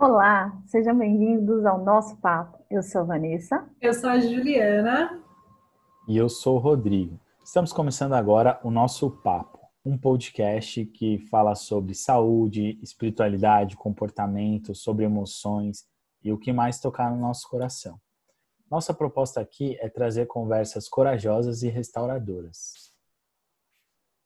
Olá, sejam bem-vindos ao nosso papo. Eu sou a Vanessa. Eu sou a Juliana. E eu sou o Rodrigo. Estamos começando agora o nosso papo, um podcast que fala sobre saúde, espiritualidade, comportamento, sobre emoções e o que mais tocar no nosso coração. Nossa proposta aqui é trazer conversas corajosas e restauradoras.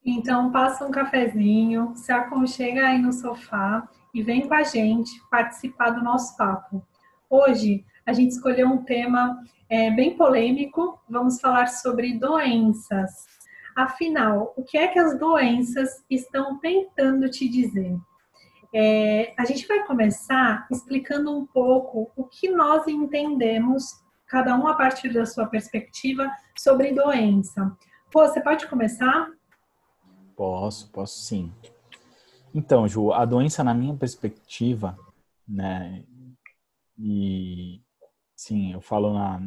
Então, passa um cafezinho, se aconchega aí no sofá e vem com a gente participar do nosso papo. Hoje a gente escolheu um tema é, bem polêmico. Vamos falar sobre doenças. Afinal, o que é que as doenças estão tentando te dizer? É, a gente vai começar explicando um pouco o que nós entendemos, cada um a partir da sua perspectiva, sobre doença. Pô, você pode começar? Posso, posso sim. Então, Ju, a doença, na minha perspectiva, né, e sim, eu falo na,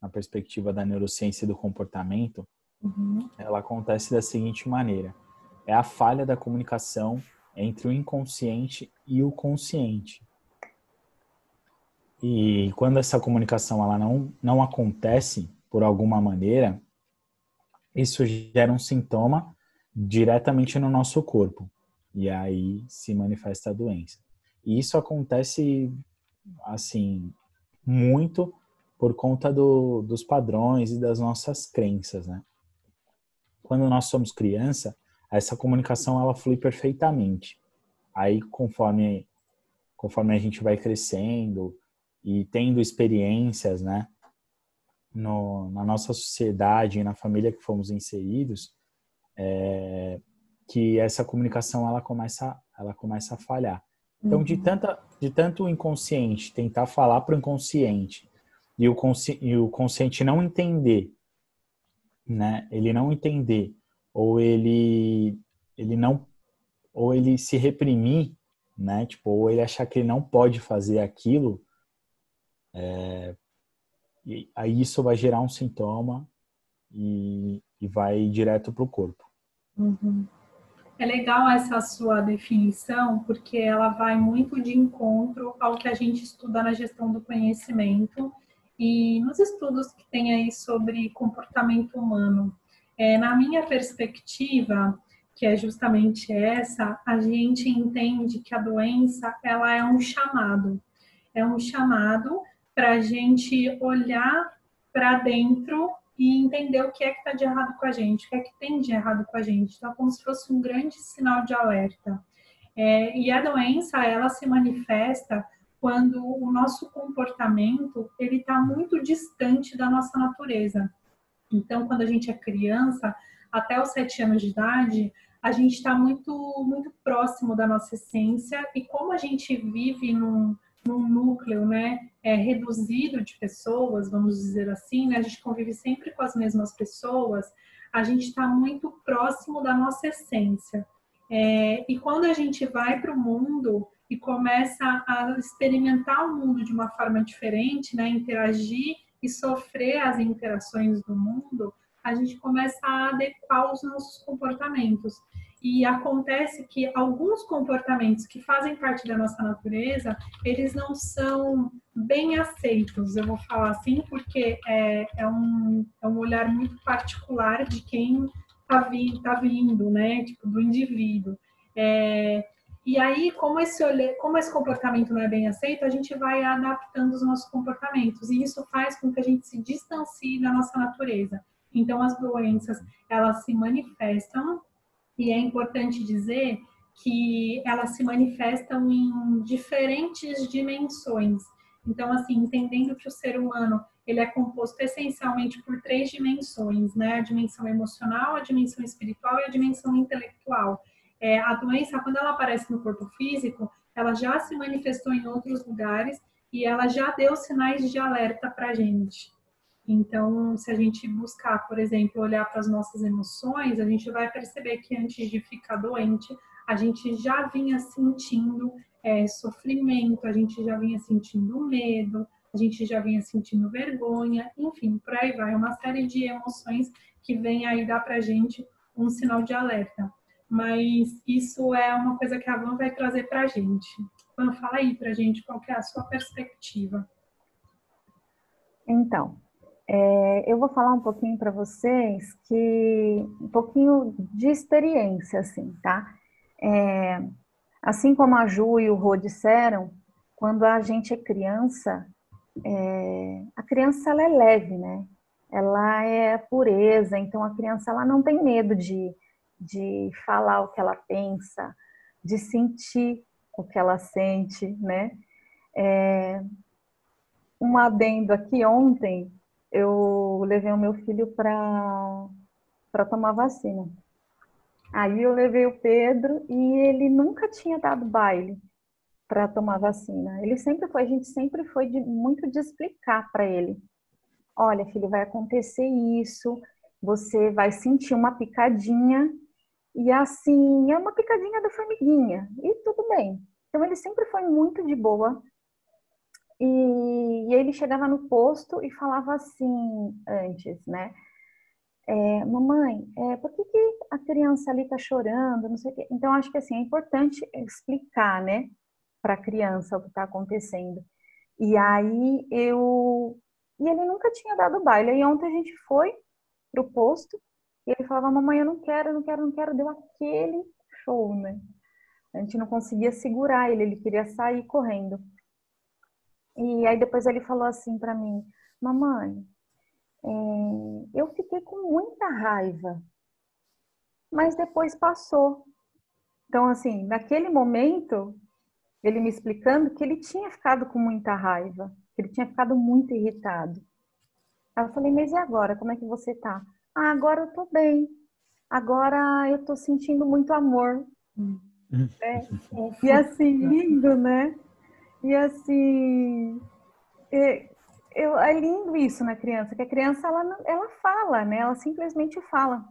na perspectiva da neurociência e do comportamento, uhum. ela acontece da seguinte maneira: é a falha da comunicação entre o inconsciente e o consciente. E quando essa comunicação ela não, não acontece por alguma maneira, isso gera um sintoma diretamente no nosso corpo e aí se manifesta a doença. E isso acontece, assim, muito por conta do, dos padrões e das nossas crenças, né? Quando nós somos criança, essa comunicação ela flui perfeitamente. Aí, conforme conforme a gente vai crescendo e tendo experiências, né, no, na nossa sociedade e na família que fomos inseridos, é, que essa comunicação ela começa, ela começa a falhar. Então, de, uhum. tanta, de tanto o inconsciente tentar falar para o inconsciente e o, consci, e o consciente não entender, né? Ele não entender ou ele ele não ou ele se reprimir, né? Tipo, ou ele achar que ele não pode fazer aquilo, é, e aí isso vai gerar um sintoma e, e vai direto para o corpo. Uhum. É legal essa sua definição, porque ela vai muito de encontro ao que a gente estuda na gestão do conhecimento e nos estudos que tem aí sobre comportamento humano. É, na minha perspectiva, que é justamente essa, a gente entende que a doença ela é um chamado, é um chamado para a gente olhar para dentro e entender o que é que está de errado com a gente, o que é que tem de errado com a gente. Então, como se fosse um grande sinal de alerta. É, e a doença, ela se manifesta quando o nosso comportamento ele está muito distante da nossa natureza. Então, quando a gente é criança, até os sete anos de idade, a gente está muito, muito próximo da nossa essência e como a gente vive num, num núcleo né, é, reduzido de pessoas, vamos dizer assim, né, a gente convive sempre com as mesmas pessoas, a gente está muito próximo da nossa essência. É, e quando a gente vai para o mundo e começa a experimentar o mundo de uma forma diferente, né, interagir e sofrer as interações do mundo, a gente começa a adequar os nossos comportamentos. E acontece que alguns comportamentos que fazem parte da nossa natureza, eles não são bem aceitos, eu vou falar assim, porque é, é, um, é um olhar muito particular de quem vindo, tá vindo, né? Tipo, do indivíduo. É, e aí, como esse, como esse comportamento não é bem aceito, a gente vai adaptando os nossos comportamentos. E isso faz com que a gente se distancie da nossa natureza. Então, as doenças, elas se manifestam e é importante dizer que elas se manifestam em diferentes dimensões. Então, assim, entendendo que o ser humano ele é composto essencialmente por três dimensões, né? A dimensão emocional, a dimensão espiritual e a dimensão intelectual. É, a doença, quando ela aparece no corpo físico, ela já se manifestou em outros lugares e ela já deu sinais de alerta para a gente. Então, se a gente buscar, por exemplo, olhar para as nossas emoções, a gente vai perceber que antes de ficar doente, a gente já vinha sentindo é, sofrimento, a gente já vinha sentindo medo, a gente já vinha sentindo vergonha, enfim, por aí vai, uma série de emoções que vem aí dar para gente um sinal de alerta. mas isso é uma coisa que a Van vai trazer para a gente. Van, fala aí para a gente qual é a sua perspectiva. Então, é, eu vou falar um pouquinho para vocês que um pouquinho de experiência, assim, tá? É, assim como a Ju e o Rô disseram, quando a gente é criança, é, a criança ela é leve, né? Ela é pureza, então a criança ela não tem medo de, de falar o que ela pensa, de sentir o que ela sente, né? É, um adendo aqui ontem, eu levei o meu filho para tomar vacina. Aí eu levei o Pedro e ele nunca tinha dado baile para tomar vacina. Ele sempre foi, a gente sempre foi de, muito de explicar para ele. Olha, filho, vai acontecer isso, você vai sentir uma picadinha e assim, é uma picadinha da formiguinha e tudo bem. Então ele sempre foi muito de boa. E, e ele chegava no posto e falava assim antes, né? É, mamãe, é, por que, que a criança ali tá chorando? Não sei o quê. Então, acho que assim, é importante explicar, né? para a criança o que está acontecendo. E aí eu. E ele nunca tinha dado baile. E ontem a gente foi pro posto e ele falava: Mamãe, eu não quero, eu não quero, eu não quero. Deu aquele show, né? A gente não conseguia segurar ele, ele queria sair correndo. E aí depois ele falou assim para mim: Mamãe, é, eu fiquei com muita raiva, mas depois passou. Então, assim, naquele momento, ele me explicando que ele tinha ficado com muita raiva, que ele tinha ficado muito irritado. Aí eu falei, mas e agora? Como é que você tá? Ah, agora eu tô bem. Agora eu tô sentindo muito amor. É. E assim, lindo, né? E assim, é, eu, é lindo isso na criança, que a criança ela, ela fala, né? Ela simplesmente fala.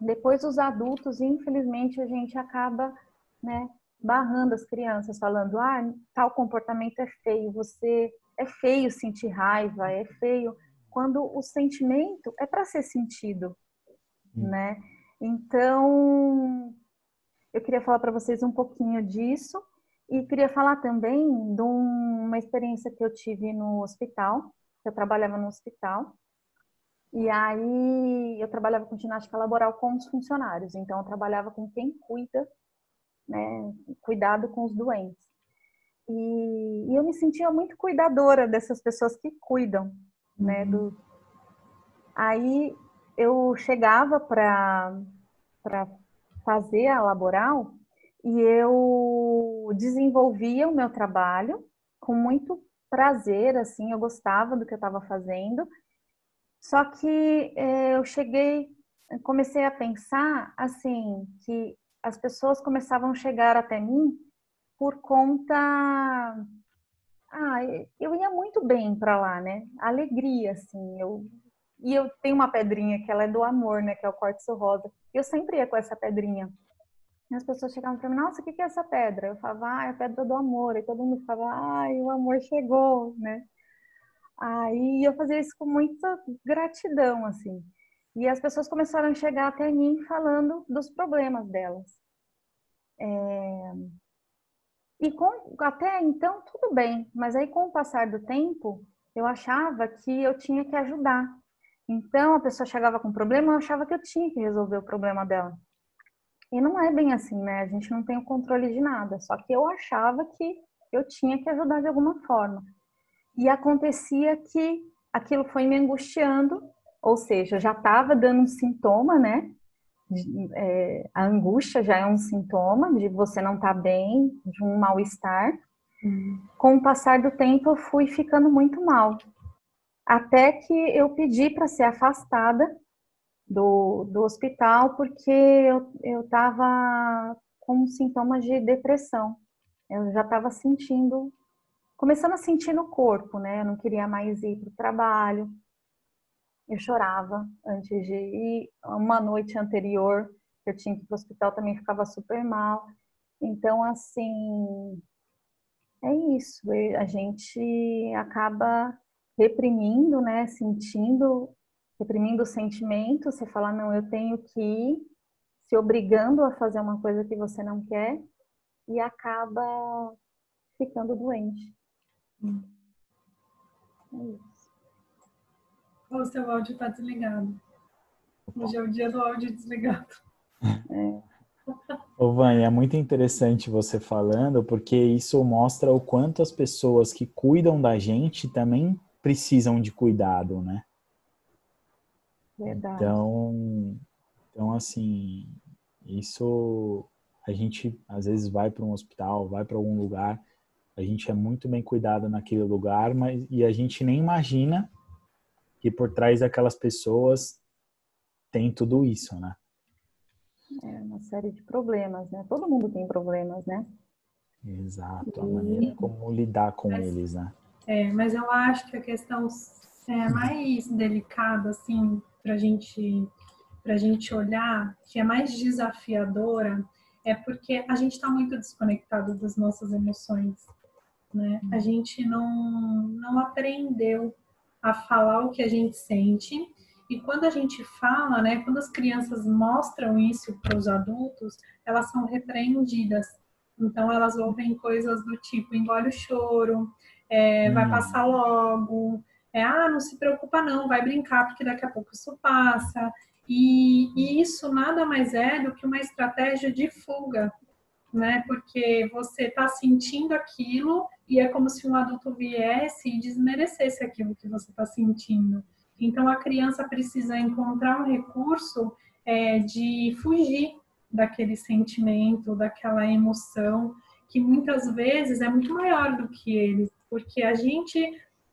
Depois os adultos, infelizmente, a gente acaba, né, barrando as crianças, falando: ah, tal comportamento é feio, você é feio sentir raiva, é feio. Quando o sentimento é para ser sentido, hum. né? Então, eu queria falar para vocês um pouquinho disso e queria falar também de uma experiência que eu tive no hospital. Eu trabalhava no hospital e aí eu trabalhava com ginástica laboral com os funcionários. Então, eu trabalhava com quem cuida né, cuidado com os doentes. E, e, eu me sentia muito cuidadora dessas pessoas que cuidam, né, uhum. do... Aí eu chegava para fazer a laboral e eu desenvolvia o meu trabalho com muito prazer, assim, eu gostava do que eu estava fazendo. Só que eh, eu cheguei, comecei a pensar assim que as pessoas começavam a chegar até mim por conta. Ah, eu ia muito bem para lá, né? Alegria, assim. Eu... E eu tenho uma pedrinha que ela é do amor, né? Que é o quartzo rosa. Eu sempre ia com essa pedrinha. E as pessoas chegavam para mim, nossa, o que é essa pedra? Eu falava, ah, é a pedra do amor. E todo mundo falava, ai, o amor chegou, né? Aí eu fazia isso com muita gratidão, assim. E as pessoas começaram a chegar até mim falando dos problemas delas. É... E com, até então, tudo bem, mas aí com o passar do tempo, eu achava que eu tinha que ajudar. Então, a pessoa chegava com um problema, eu achava que eu tinha que resolver o problema dela. E não é bem assim, né? A gente não tem o controle de nada. Só que eu achava que eu tinha que ajudar de alguma forma. E acontecia que aquilo foi me angustiando ou seja, já estava dando um sintoma, né? É, a angústia já é um sintoma de você não estar tá bem, de um mal-estar. Uhum. Com o passar do tempo, eu fui ficando muito mal. Até que eu pedi para ser afastada do, do hospital, porque eu estava com sintomas de depressão. Eu já estava sentindo, começando a sentir no corpo, né? Eu não queria mais ir para o trabalho, eu chorava antes de ir. Uma noite anterior, eu tinha que ir para o hospital, também ficava super mal. Então, assim, é isso. A gente acaba reprimindo, né? Sentindo, reprimindo o sentimento. Você fala, não, eu tenho que ir. se obrigando a fazer uma coisa que você não quer e acaba ficando doente. Hum. É isso. O seu áudio está desligado. Hoje é o dia do áudio desligado. É. Ô, Vânia, é muito interessante você falando, porque isso mostra o quanto as pessoas que cuidam da gente também precisam de cuidado, né? Verdade. Então, então assim, isso a gente às vezes vai para um hospital, vai para algum lugar, a gente é muito bem cuidado naquele lugar, mas e a gente nem imagina que por trás daquelas pessoas tem tudo isso, né? É uma série de problemas, né? Todo mundo tem problemas, né? Exato, a maneira como lidar com mas, eles, né? É, mas eu acho que a questão é mais delicada, assim, para gente, a gente olhar, que é mais desafiadora, é porque a gente está muito desconectado das nossas emoções, né? A gente não, não aprendeu a falar o que a gente sente e quando a gente fala, né, quando as crianças mostram isso para os adultos, elas são repreendidas. Então elas ouvem coisas do tipo engole o choro, é, hum. vai passar logo, é, ah, não se preocupa não, vai brincar porque daqui a pouco isso passa. E, e isso nada mais é do que uma estratégia de fuga, né? Porque você está sentindo aquilo e é como se um adulto viesse e desmerecesse aquilo que você está sentindo. Então, a criança precisa encontrar um recurso é, de fugir daquele sentimento, daquela emoção, que muitas vezes é muito maior do que ele, porque a gente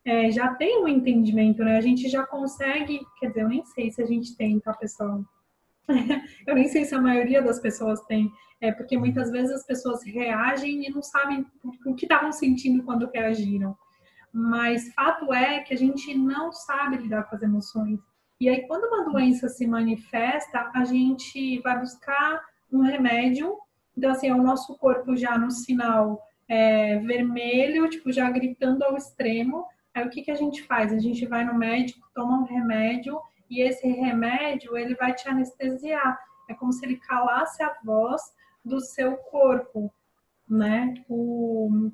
é, já tem um entendimento, né? A gente já consegue, quer dizer, eu nem sei se a gente tem, tá, pessoal? eu nem sei se a maioria das pessoas tem, é porque muitas vezes as pessoas reagem e não sabem o que estavam sentindo quando reagiram. Mas fato é que a gente não sabe lidar com as emoções. E aí, quando uma doença se manifesta, a gente vai buscar um remédio. Então, assim, é o nosso corpo já no sinal é, vermelho, tipo, já gritando ao extremo. Aí, o que, que a gente faz? A gente vai no médico, toma um remédio, e esse remédio, ele vai te anestesiar. É como se ele calasse a voz do seu corpo, né? O,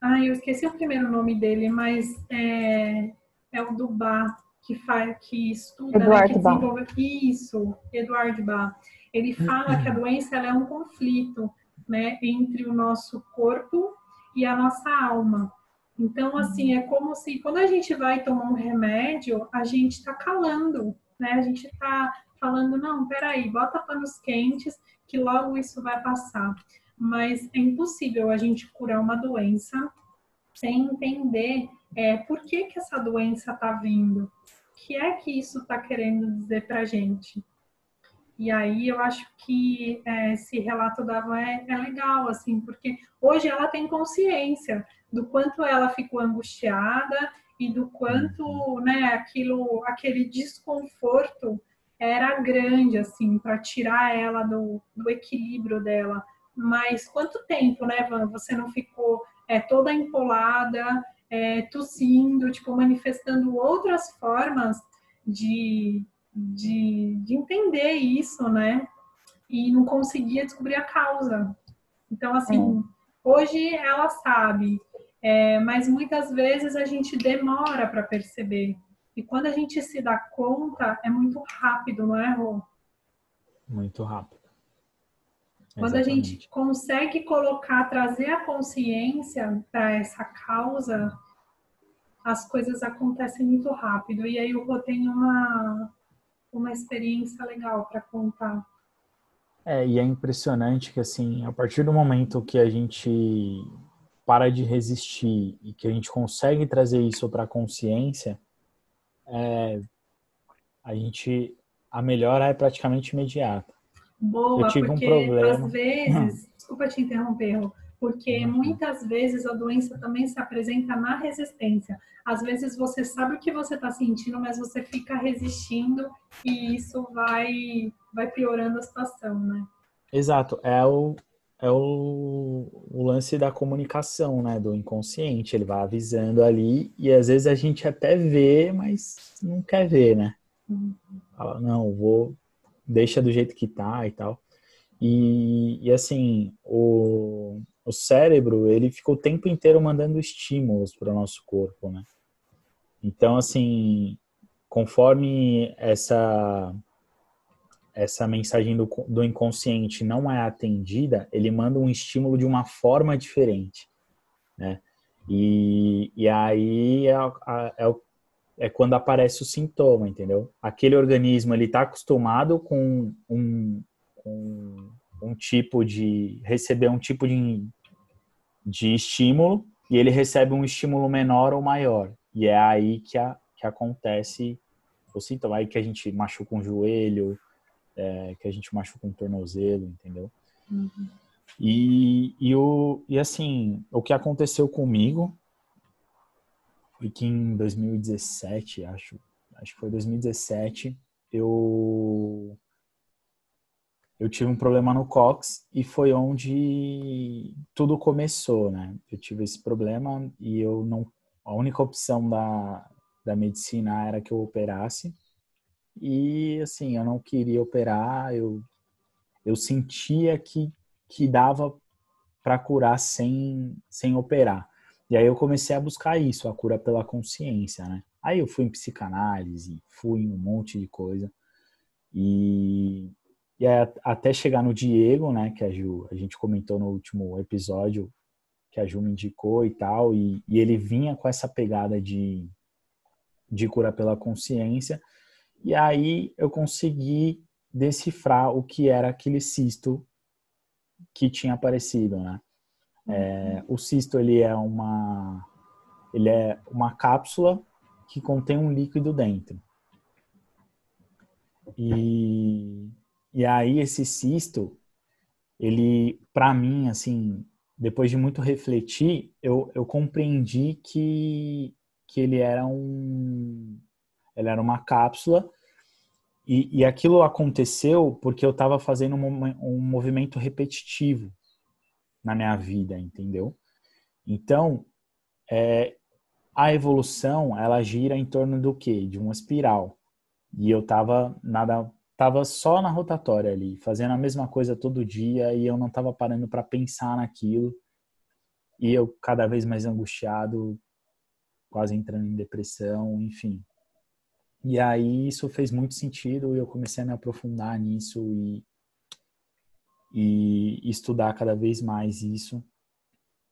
ah, eu esqueci o primeiro nome dele, mas é, é o do Bach, que, faz, que estuda, Eduardo né, que desenvolve... Bach. Isso, Eduardo Bach. Ele fala que a doença é um conflito né, entre o nosso corpo e a nossa alma. Então, assim, é como se quando a gente vai tomar um remédio, a gente está calando, né? A gente está falando, não, peraí, bota panos quentes, que logo isso vai passar mas é impossível a gente curar uma doença sem entender é, por que, que essa doença está vindo, o que é que isso está querendo dizer para a gente. E aí eu acho que é, esse relato da Van é, é, legal, assim, porque hoje ela tem consciência do quanto ela ficou angustiada e do quanto, né, aquilo, aquele desconforto era grande, assim, para tirar ela do, do equilíbrio dela. Mas quanto tempo, né, Van, você não ficou é, toda empolada, é, tossindo, tipo, manifestando outras formas de, de, de entender isso, né? E não conseguia descobrir a causa. Então, assim, é. hoje ela sabe, é, mas muitas vezes a gente demora para perceber. E quando a gente se dá conta, é muito rápido, não é, Rô? Muito rápido. Quando Exatamente. a gente consegue colocar, trazer a consciência para essa causa, as coisas acontecem muito rápido. E aí eu vou ter uma, uma experiência legal para contar. É, e é impressionante que, assim, a partir do momento que a gente para de resistir e que a gente consegue trazer isso para a consciência, é, a gente a melhora é praticamente imediata boa, porque um às vezes, desculpa te interromper, porque muitas vezes a doença também se apresenta na resistência. Às vezes você sabe o que você está sentindo, mas você fica resistindo e isso vai, vai piorando a situação, né? Exato, é o, é o, o lance da comunicação, né, do inconsciente. Ele vai avisando ali e às vezes a gente até vê, mas não quer ver, né? Uhum. Fala, não, vou deixa do jeito que tá e tal. E, e assim, o, o cérebro, ele fica o tempo inteiro mandando estímulos para o nosso corpo, né? Então, assim, conforme essa essa mensagem do, do inconsciente não é atendida, ele manda um estímulo de uma forma diferente, né? E, e aí é, é, é quando aparece o sintoma, entendeu? Aquele organismo ele está acostumado com um, um, um tipo de receber um tipo de, de estímulo e ele recebe um estímulo menor ou maior. E é aí que, a, que acontece o sintoma. Aí que a gente machuca um joelho, é, que a gente machuca um tornozelo, entendeu? Uhum. E, e, o, e assim, o que aconteceu comigo foi que em 2017, acho, acho que foi 2017, eu eu tive um problema no cox e foi onde tudo começou, né? Eu tive esse problema e eu não a única opção da, da medicina era que eu operasse. E assim, eu não queria operar, eu eu sentia que que dava para curar sem sem operar. E aí eu comecei a buscar isso, a cura pela consciência, né? Aí eu fui em psicanálise, fui em um monte de coisa. E e aí, até chegar no Diego, né, que a Ju, a gente comentou no último episódio, que a Ju me indicou e tal, e, e ele vinha com essa pegada de, de cura pela consciência, e aí eu consegui decifrar o que era aquele cisto que tinha aparecido, né? É, uhum. o cisto ele é uma ele é uma cápsula que contém um líquido dentro. E e aí esse cisto, ele, para mim, assim, depois de muito refletir, eu, eu compreendi que, que ele era um, ele era uma cápsula e, e aquilo aconteceu porque eu estava fazendo um, um movimento repetitivo na minha vida, entendeu? Então, é, a evolução, ela gira em torno do quê? De uma espiral. E eu estava nada tava só na rotatória ali, fazendo a mesma coisa todo dia e eu não tava parando para pensar naquilo. E eu cada vez mais angustiado, quase entrando em depressão, enfim. E aí isso fez muito sentido e eu comecei a me aprofundar nisso e, e estudar cada vez mais isso.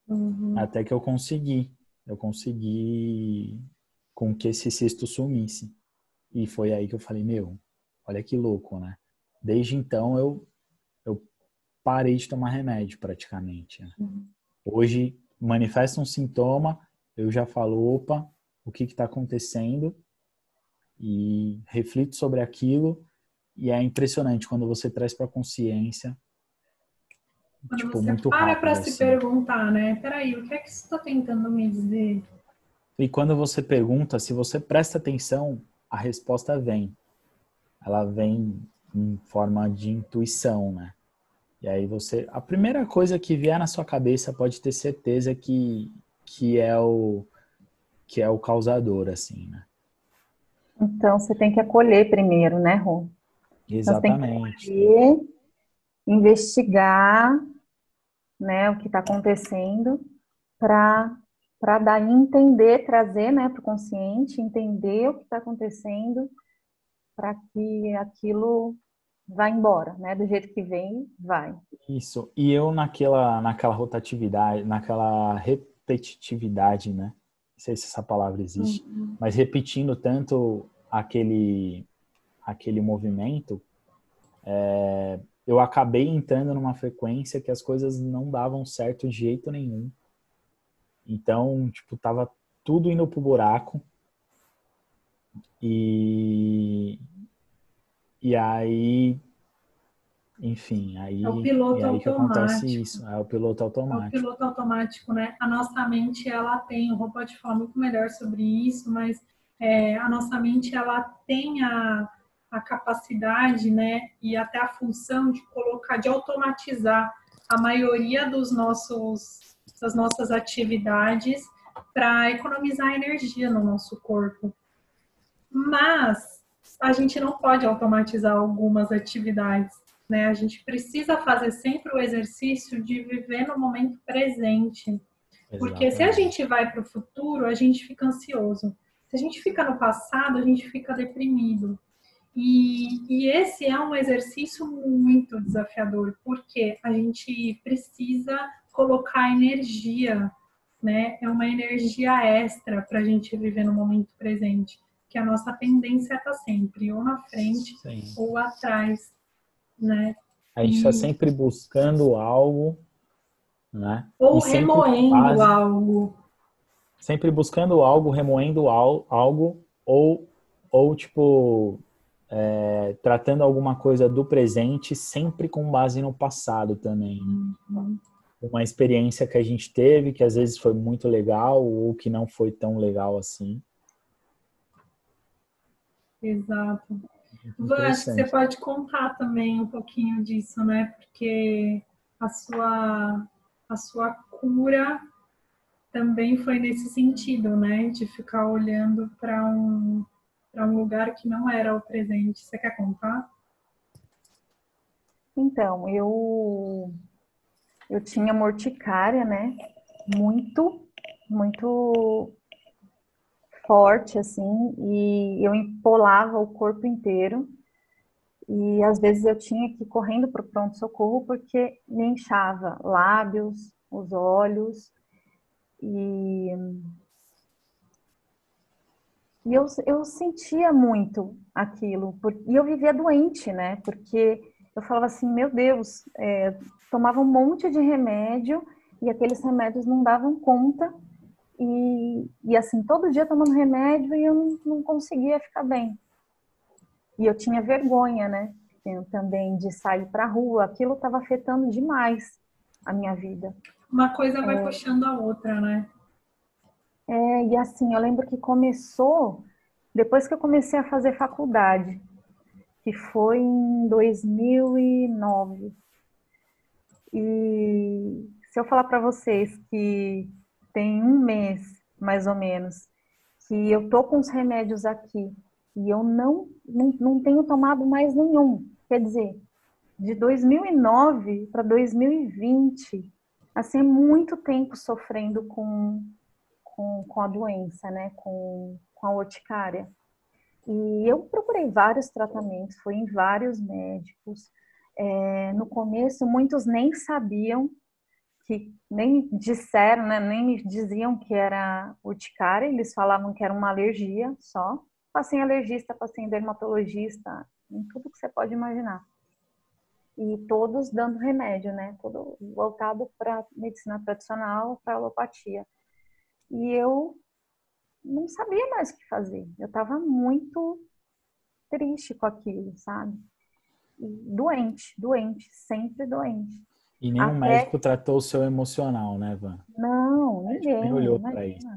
Uhum. Até que eu consegui. Eu consegui com que esse cisto sumisse. E foi aí que eu falei, meu, Olha que louco, né? Desde então eu, eu parei de tomar remédio praticamente. Né? Uhum. Hoje manifesta um sintoma, eu já falo, opa, o que está acontecendo? E reflito sobre aquilo e é impressionante quando você traz para consciência quando tipo, você muito para para assim. se perguntar, né? Peraí, o que é que você está tentando me dizer? E quando você pergunta, se você presta atenção, a resposta vem ela vem em forma de intuição, né? E aí você, a primeira coisa que vier na sua cabeça pode ter certeza que que é o que é o causador, assim, né? Então você tem que acolher primeiro, né, Rô? Exatamente. Acolher, investigar, né, o que está acontecendo para para dar entender, trazer, né, para o consciente, entender o que está acontecendo para que aquilo vá embora, né? Do jeito que vem, vai. Isso. E eu naquela, naquela rotatividade, naquela repetitividade, né? Não sei se essa palavra existe, uhum. mas repetindo tanto aquele, aquele movimento, é, eu acabei entrando numa frequência que as coisas não davam certo de jeito nenhum. Então, tipo, tava tudo indo pro buraco. E, e aí, enfim, aí, é o piloto aí que acontece isso, é o piloto automático. É o piloto automático, né? A nossa mente, ela tem, o Rô pode falar muito melhor sobre isso, mas é, a nossa mente, ela tem a, a capacidade, né, e até a função de colocar, de automatizar a maioria dos nossos, das nossas atividades para economizar energia no nosso corpo. Mas a gente não pode automatizar algumas atividades, né? A gente precisa fazer sempre o exercício de viver no momento presente. Porque se a gente vai para o futuro, a gente fica ansioso. Se a gente fica no passado, a gente fica deprimido. E, e, esse é um exercício muito desafiador, porque a gente precisa colocar energia, né? É uma energia extra para a gente viver no momento presente, que a nossa tendência está sempre ou na frente Sim. ou atrás, né? A gente está sempre buscando algo, né? Ou remoendo faz... algo. Sempre buscando algo, remoendo algo, ou, ou tipo, é, tratando alguma coisa do presente, sempre com base no passado também. Uhum. Uma experiência que a gente teve, que às vezes foi muito legal, ou que não foi tão legal assim. Exato. acho que você pode contar também um pouquinho disso, né? Porque a sua, a sua cura também foi nesse sentido, né? De ficar olhando para um, para um lugar que não era o presente. Você quer contar? Então, eu eu tinha morticária, né? Muito, muito forte, assim, e eu empolava o corpo inteiro. E às vezes eu tinha que ir correndo para o pronto-socorro porque me inchava lábios, os olhos. E, e eu, eu sentia muito aquilo. Por, e eu vivia doente, né? Porque eu falava assim: meu Deus, é, tomava um monte de remédio e aqueles remédios não davam conta e, e assim, todo dia tomando remédio e eu não, não conseguia ficar bem. E eu tinha vergonha, né? Eu, também de sair para a rua. Aquilo estava afetando demais a minha vida. Uma coisa vai é, puxando a outra, né? É, e assim, eu lembro que começou depois que eu comecei a fazer faculdade, que foi em 2009. E se eu falar para vocês que tem um mês, mais ou menos, que eu tô com os remédios aqui e eu não, não, não tenho tomado mais nenhum. Quer dizer, de 2009 para 2020, assim, é muito tempo sofrendo com, com, com a doença, né? Com, com a urticária. E eu procurei vários tratamentos, fui em vários médicos. É, no começo, muitos nem sabiam que nem disseram, né, nem me diziam que era urticária, eles falavam que era uma alergia só. Passei em alergista, passei em dermatologista, em tudo que você pode imaginar. E todos dando remédio, né? Todo voltado para medicina tradicional, para alopatia. E eu não sabia mais o que fazer. Eu estava muito triste com aquilo, sabe? E doente, doente, sempre doente. E nenhum Até... médico tratou o seu emocional, né, Van? Não, ninguém. Nem olhou para isso.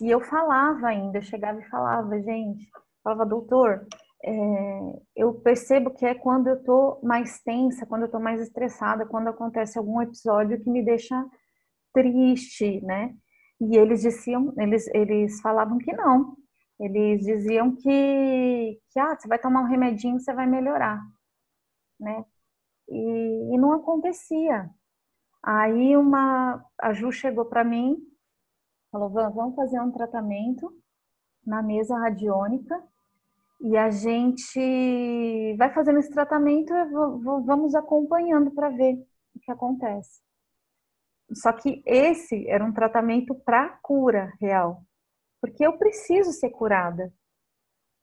E eu falava ainda, eu chegava e falava, gente, falava, doutor, é, eu percebo que é quando eu tô mais tensa, quando eu tô mais estressada, quando acontece algum episódio que me deixa triste, né? E eles diziam, eles, eles falavam que não. Eles diziam que, que ah, você vai tomar um remedinho, você vai melhorar, né? E, e não acontecia. Aí uma, a Ju chegou para mim, falou, vamos fazer um tratamento na mesa radiônica e a gente vai fazendo esse tratamento e vamos acompanhando para ver o que acontece. Só que esse era um tratamento para cura real, porque eu preciso ser curada.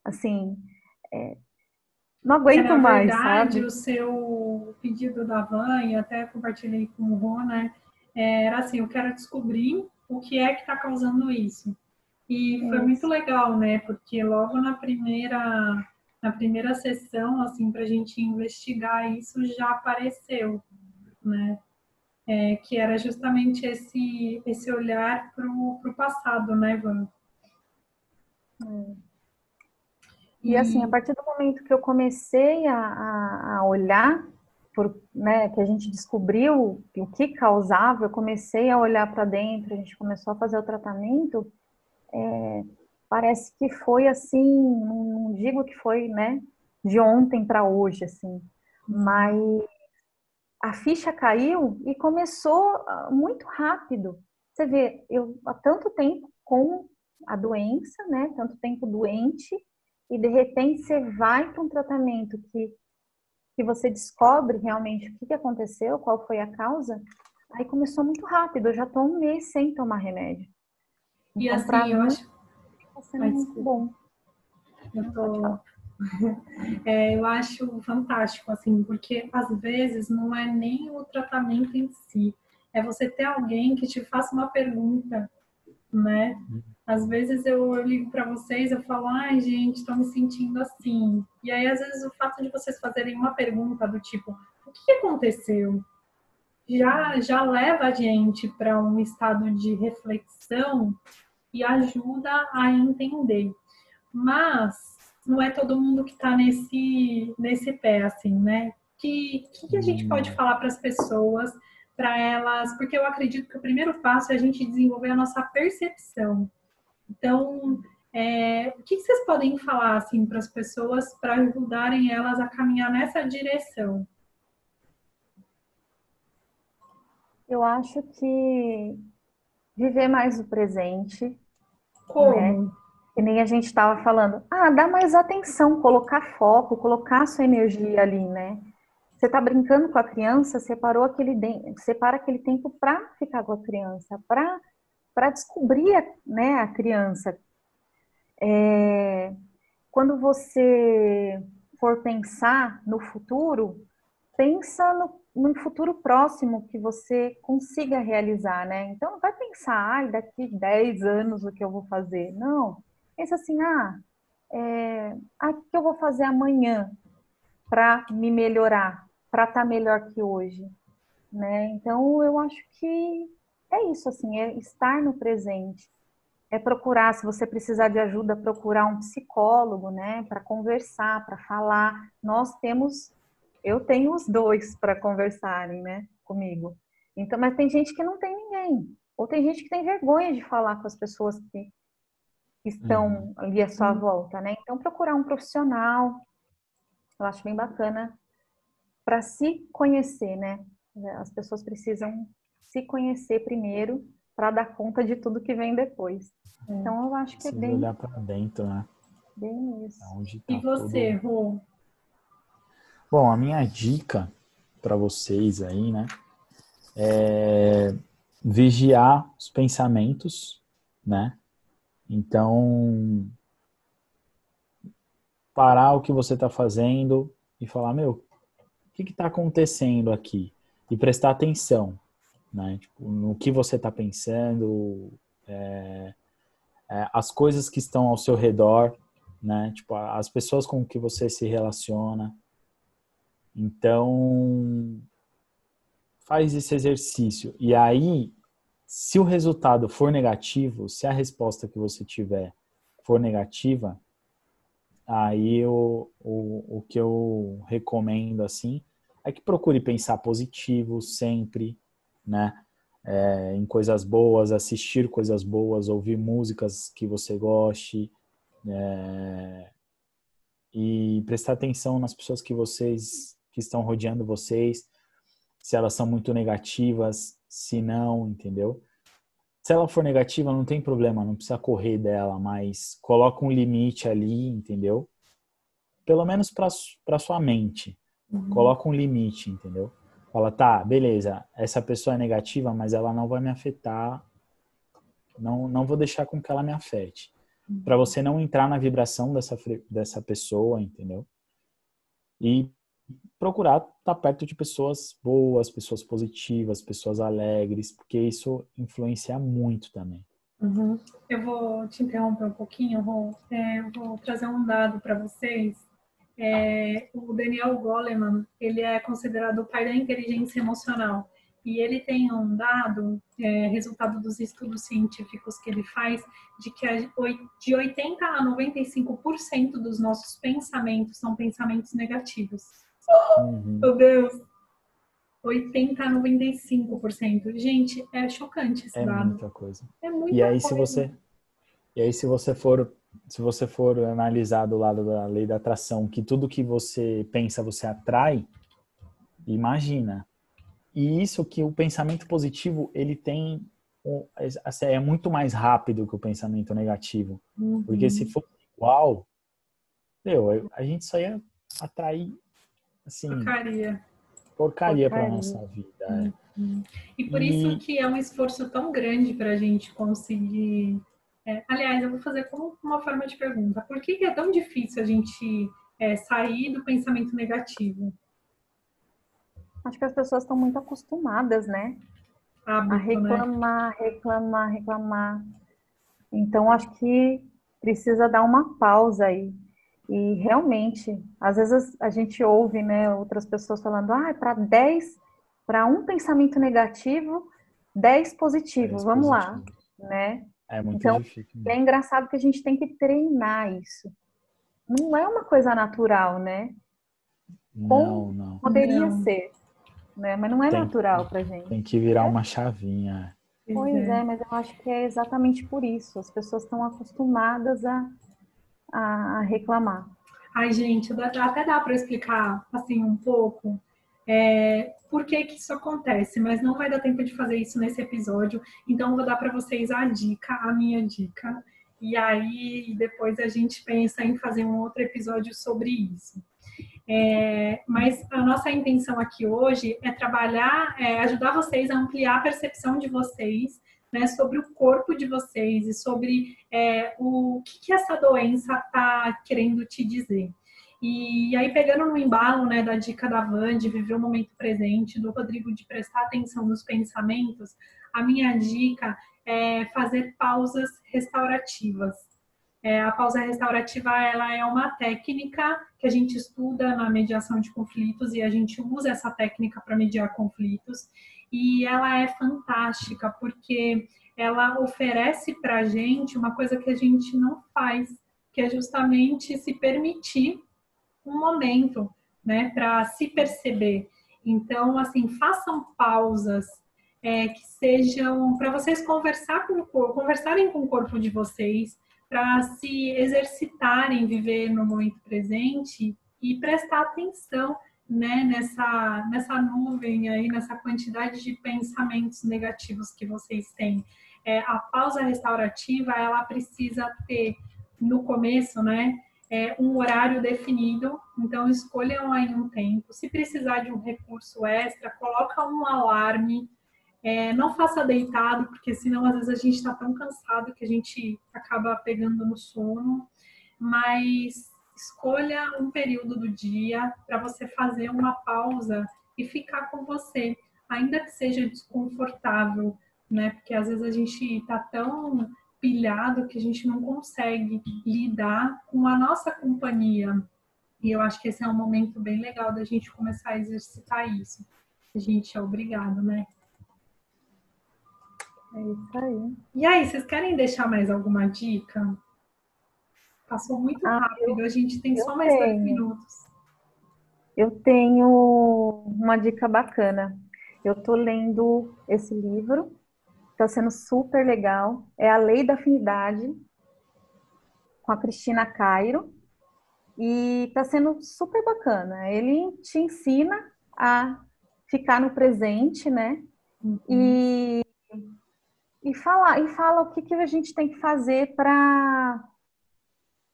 Assim, é, não aguento é, na mais, verdade, sabe? o seu pedido da Van, e até compartilhei com o Rô, né? Era assim, eu quero descobrir o que é que está causando isso. E foi muito legal, né? Porque logo na primeira na primeira sessão, assim, para a gente investigar isso, já apareceu, né? É, que era justamente esse, esse olhar para o passado, né, Van? Hum. E assim, a partir do momento que eu comecei a, a olhar, por, né, que a gente descobriu o que causava, eu comecei a olhar para dentro, a gente começou a fazer o tratamento, é, parece que foi assim, não digo que foi, né, de ontem para hoje, assim, mas a ficha caiu e começou ah, muito rápido. Você vê, eu há tanto tempo com a doença, né, tanto tempo doente, e de repente você vai para um tratamento que, que você descobre realmente o que, que aconteceu, qual foi a causa, aí começou muito rápido, eu já estou um mês sem tomar remédio. E então, assim, eu acho Tá muito bom. Eu, tô... é, eu acho fantástico, assim, porque às vezes não é nem o tratamento em si, é você ter alguém que te faça uma pergunta, né? Às vezes eu ligo para vocês, eu falo, ai gente, estou me sentindo assim. E aí, às vezes, o fato de vocês fazerem uma pergunta do tipo, o que aconteceu? Já, já leva a gente para um estado de reflexão e ajuda a entender. Mas não é todo mundo que está nesse, nesse pé, assim, né? Que, que a gente pode hum. falar para as pessoas, para elas, porque eu acredito que o primeiro passo é a gente desenvolver a nossa percepção. Então, é, o que vocês podem falar assim para as pessoas para ajudarem elas a caminhar nessa direção? Eu acho que viver mais o presente. Como? Né? Que nem a gente estava falando. Ah, dá mais atenção, colocar foco, colocar sua energia ali, né? Você está brincando com a criança, separou aquele separa aquele tempo para ficar com a criança, para para descobrir né, a criança. É, quando você for pensar no futuro, pensa no, num futuro próximo que você consiga realizar, né? Então, não vai pensar, ai, daqui 10 anos o que eu vou fazer. Não. Pensa assim, ah, é, ah, o que eu vou fazer amanhã para me melhorar, para estar tá melhor que hoje, né? Então, eu acho que é isso, assim, é estar no presente. É procurar, se você precisar de ajuda, procurar um psicólogo, né, para conversar, para falar. Nós temos eu tenho os dois para conversarem, né, comigo. Então, mas tem gente que não tem ninguém, ou tem gente que tem vergonha de falar com as pessoas que, estão uhum. ali à sua uhum. volta, né? Então, procurar um profissional, eu acho bem bacana para se conhecer, né? As pessoas precisam se conhecer primeiro para dar conta de tudo que vem depois. É. Então, eu acho que é bem olhar para dentro, né? Bem isso. Tá e você. Rô? Bom, a minha dica para vocês aí, né, é vigiar os pensamentos, né? Então, parar o que você está fazendo e falar, meu, o que está acontecendo aqui? E prestar atenção, né? Tipo, no que você está pensando, é, é, as coisas que estão ao seu redor, né? Tipo, as pessoas com que você se relaciona. Então, faz esse exercício. E aí, se o resultado for negativo, se a resposta que você tiver for negativa, aí o, o, o que eu recomendo, assim, é que procure pensar positivo sempre, né? É, em coisas boas, assistir coisas boas, ouvir músicas que você goste, é, e prestar atenção nas pessoas que vocês que estão rodeando vocês, se elas são muito negativas, se não, entendeu? Se ela for negativa, não tem problema, não precisa correr dela, mas coloca um limite ali, entendeu? Pelo menos para sua mente. Uhum. Coloca um limite, entendeu? Fala, tá, beleza, essa pessoa é negativa, mas ela não vai me afetar. Não, não vou deixar com que ela me afete. Uhum. Para você não entrar na vibração dessa, dessa pessoa, entendeu? E procurar estar tá perto de pessoas boas, pessoas positivas, pessoas alegres, porque isso influencia muito também. Uhum. Eu vou te interromper um pouquinho. É, eu vou trazer um dado para vocês. É, o Daniel Goleman, ele é considerado o pai da inteligência emocional. E ele tem um dado, é, resultado dos estudos científicos que ele faz, de que de 80 a 95% dos nossos pensamentos são pensamentos negativos. Uhum. Meu Deus. 80 a 95%. Gente, é chocante esse é dado. Muita coisa. É muita e aí, coisa. Se você, e aí, se você for se você for analisar do lado da lei da atração, que tudo que você pensa você atrai, imagina. E isso que o pensamento positivo, ele tem é muito mais rápido que o pensamento negativo. Uhum. Porque se for igual, meu, a gente só ia atrair assim, porcaria, porcaria para nossa vida. É. Uhum. E por e... isso que é um esforço tão grande para a gente conseguir. É, aliás, eu vou fazer como uma forma de pergunta: por que é tão difícil a gente é, sair do pensamento negativo? Acho que as pessoas estão muito acostumadas, né? Hábito, a né? reclamar, né? reclamar, reclamar. Então, acho que precisa dar uma pausa aí. E realmente, às vezes a gente ouve, né, outras pessoas falando, ah, para 10, para um pensamento negativo, 10 positivo, 10 vamos positivo. lá, né? É muito então, difícil. É engraçado que a gente tem que treinar isso. Não é uma coisa natural, né? Não, não. Poderia não. ser né? Mas não é tem, natural pra gente. Tem que virar é? uma chavinha. Pois é. é, mas eu acho que é exatamente por isso. As pessoas estão acostumadas a, a reclamar. Ai, gente, até dá para explicar assim um pouco é, por que, que isso acontece, mas não vai dar tempo de fazer isso nesse episódio. Então, vou dar para vocês a dica, a minha dica. E aí, depois a gente pensa em fazer um outro episódio sobre isso. É, mas a nossa intenção aqui hoje é trabalhar, é, ajudar vocês a ampliar a percepção de vocês né, sobre o corpo de vocês e sobre é, o que, que, essa doença está querendo te dizer. E aí, pegando no embalo né, da dica da Van de viver o momento presente, do Rodrigo de prestar atenção nos pensamentos, a minha dica é fazer pausas restaurativas. É, a pausa restaurativa ela é uma técnica que a gente estuda na mediação de conflitos e a gente usa essa técnica para mediar conflitos e ela é fantástica porque ela oferece para a gente uma coisa que a gente não faz, que é justamente se permitir um momento, né, para se perceber. Então, assim, façam pausas é, que sejam para vocês conversar com o corpo, conversarem com o corpo de vocês, para se exercitarem, viver no momento presente e prestar atenção né, nessa, nessa nuvem aí, nessa quantidade de pensamentos negativos que vocês têm. É, a pausa restaurativa, ela precisa ter no começo, né, é, um horário definido, então escolham aí um tempo. Se precisar de um recurso extra, coloca um alarme é, não faça deitado, porque senão às vezes a gente está tão cansado que a gente acaba pegando no sono. Mas escolha um período do dia para você fazer uma pausa e ficar com você, ainda que seja desconfortável, né? Porque às vezes a gente está tão pilhado que a gente não consegue lidar com a nossa companhia. E eu acho que esse é um momento bem legal da gente começar a exercitar isso. A gente é obrigado, né? É isso aí. E aí, vocês querem deixar mais alguma dica? Passou muito ah, rápido, a gente tem só mais dois minutos. Eu tenho uma dica bacana. Eu tô lendo esse livro, está sendo super legal. É A Lei da Afinidade, com a Cristina Cairo. E está sendo super bacana. Ele te ensina a ficar no presente, né? Uhum. E e fala, e fala o que, que a gente tem que fazer para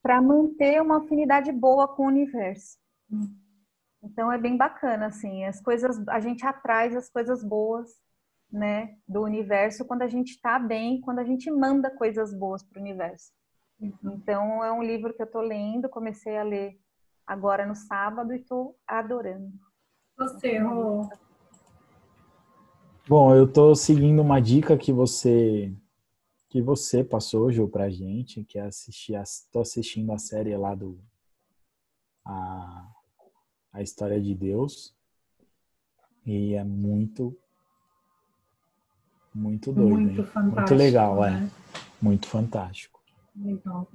para manter uma afinidade boa com o universo. Então é bem bacana assim, as coisas a gente atrai as coisas boas, né, do universo quando a gente está bem, quando a gente manda coisas boas para o universo. Então é um livro que eu estou lendo, comecei a ler agora no sábado e estou adorando. Você, Rô, Bom, eu tô seguindo uma dica que você que você passou, Ju, pra gente, que é assistir, tô assistindo a série lá do a, a história de Deus. E é muito muito doido, muito, fantástico, muito legal, é. né? é. Muito fantástico. Legal.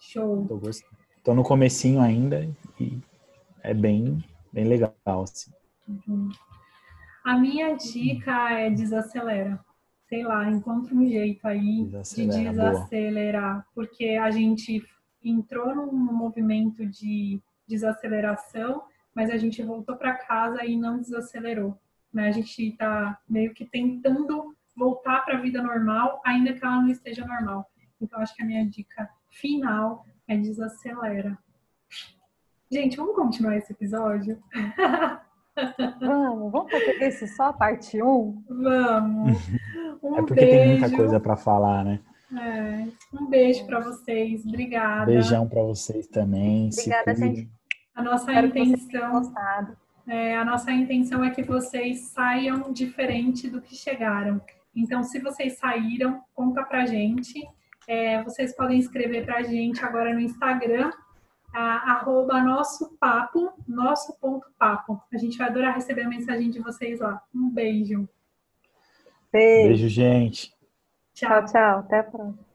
Show. Tô, tô no comecinho ainda e é bem bem legal assim. Uhum. A minha dica é desacelera. Sei lá, encontra um jeito aí Desacelera, de desacelerar, boa. porque a gente entrou num movimento de desaceleração, mas a gente voltou para casa e não desacelerou. Né? A gente está meio que tentando voltar para a vida normal, ainda que ela não esteja normal. Então, acho que a minha dica final é desacelera. Gente, vamos continuar esse episódio? Vamos, vamos fazer esse só a parte 1? Vamos. Um é porque beijo. tem muita coisa para falar, né? É, um beijo para vocês, obrigada. Beijão para vocês também. Obrigada, gente. A nossa Espero intenção. É, a nossa intenção é que vocês saiam diferente do que chegaram. Então, se vocês saíram, conta pra gente. É, vocês podem escrever pra gente agora no Instagram, a, arroba nosso papo, nosso ponto papo. A gente vai adorar receber a mensagem de vocês lá. Um beijo. Beijo, beijo gente. Tchau, tchau. Até a próxima.